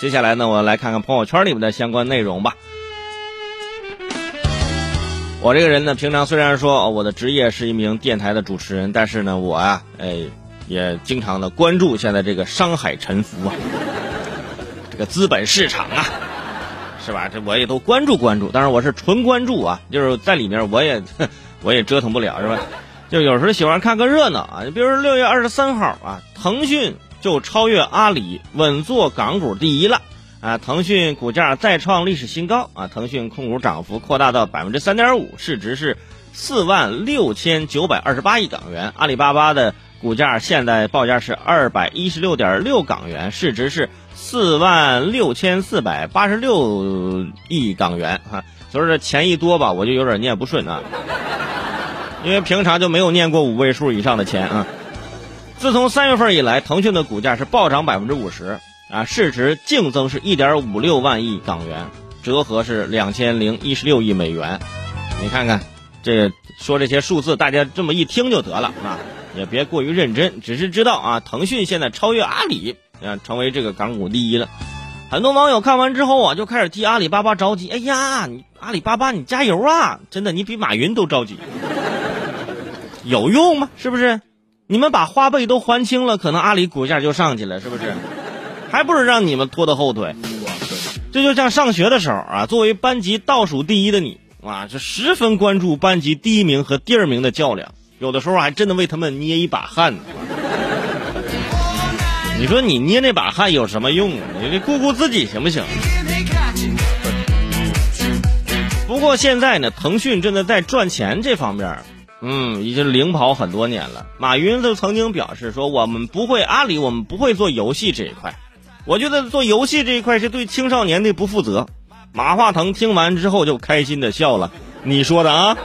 接下来呢，我来看看朋友圈里面的相关内容吧。我这个人呢，平常虽然说我的职业是一名电台的主持人，但是呢，我啊，哎，也经常的关注现在这个商海沉浮啊，这个资本市场啊，是吧？这我也都关注关注，但是我是纯关注啊，就是在里面我也 我也折腾不了，是吧？就有时候喜欢看个热闹啊，你比如说六月二十三号啊，腾讯就超越阿里，稳坐港股第一了。啊，腾讯股价再创历史新高啊！腾讯控股涨幅扩大到百分之三点五，市值是四万六千九百二十八亿港元。阿里巴巴的股价现在报价是二百一十六点六港元，市值是四万六千四百八十六亿港元啊！所以说钱一多吧，我就有点念不顺啊，因为平常就没有念过五位数以上的钱啊。自从三月份以来，腾讯的股价是暴涨百分之五十。啊，市值净增是一点五六万亿港元，折合是两千零一十六亿美元。你看看，这说这些数字，大家这么一听就得了啊，也别过于认真，只是知道啊，腾讯现在超越阿里，啊，成为这个港股第一了。很多网友看完之后啊，就开始替阿里巴巴着急。哎呀，你阿里巴巴你加油啊！真的，你比马云都着急。有用吗？是不是？你们把花呗都还清了，可能阿里股价就上去了，是不是？还不是让你们拖的后腿，这就像上学的时候啊，作为班级倒数第一的你啊，就十分关注班级第一名和第二名的较量，有的时候还真的为他们捏一把汗。你说你捏那把汗有什么用？你顾顾自己行不行？不过现在呢，腾讯真的在赚钱这方面，嗯，已经领跑很多年了。马云就曾经表示说，我们不会阿里，我们不会做游戏这一块。我觉得做游戏这一块是对青少年的不负责。马化腾听完之后就开心的笑了。你说的啊？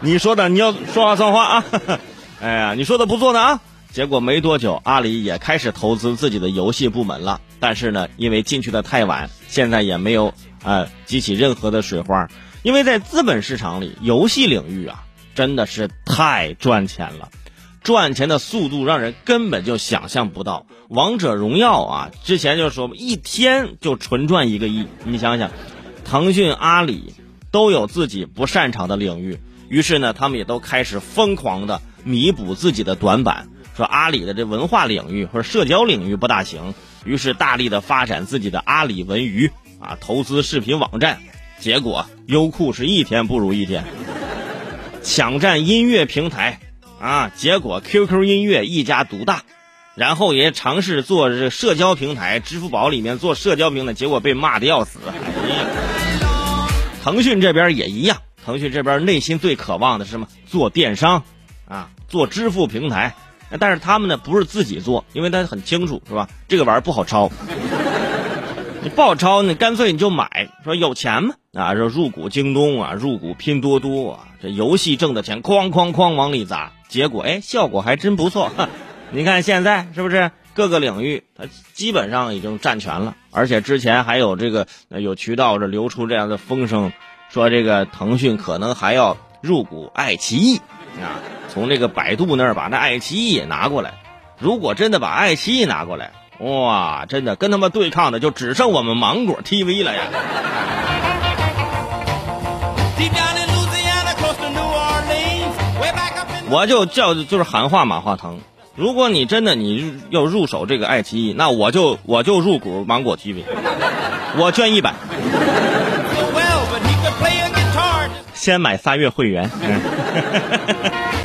你说的，你要说话算话啊！哎呀，你说的不错的啊！结果没多久，阿里也开始投资自己的游戏部门了。但是呢，因为进去的太晚，现在也没有啊激起任何的水花。因为在资本市场里，游戏领域啊真的是太赚钱了。赚钱的速度让人根本就想象不到。王者荣耀啊，之前就说一天就纯赚一个亿。你想想，腾讯、阿里都有自己不擅长的领域，于是呢，他们也都开始疯狂的弥补自己的短板。说阿里的这文化领域或者社交领域不大行，于是大力的发展自己的阿里文娱啊，投资视频网站。结果优酷是一天不如一天，抢占音乐平台。啊！结果 QQ 音乐一家独大，然后也尝试做这社交平台，支付宝里面做社交平台，结果被骂的要死。腾讯这边也一样，腾讯这边内心最渴望的是什么？做电商，啊，做支付平台。但是他们呢，不是自己做，因为他很清楚，是吧？这个玩意儿不好抄，你不好抄，你干脆你就买，说有钱吗？啊，说入股京东啊，入股拼多多啊，这游戏挣的钱哐哐哐往里砸。结果哎，效果还真不错。你看现在是不是各个领域它基本上已经占全了？而且之前还有这个有渠道这流出这样的风声，说这个腾讯可能还要入股爱奇艺啊，从这个百度那儿把那爱奇艺也拿过来。如果真的把爱奇艺拿过来，哇，真的跟他们对抗的就只剩我们芒果 TV 了呀！我就叫就是喊话马化腾，如果你真的你要入手这个爱奇艺，那我就我就入股芒果 TV，我捐一百，先买仨月会员。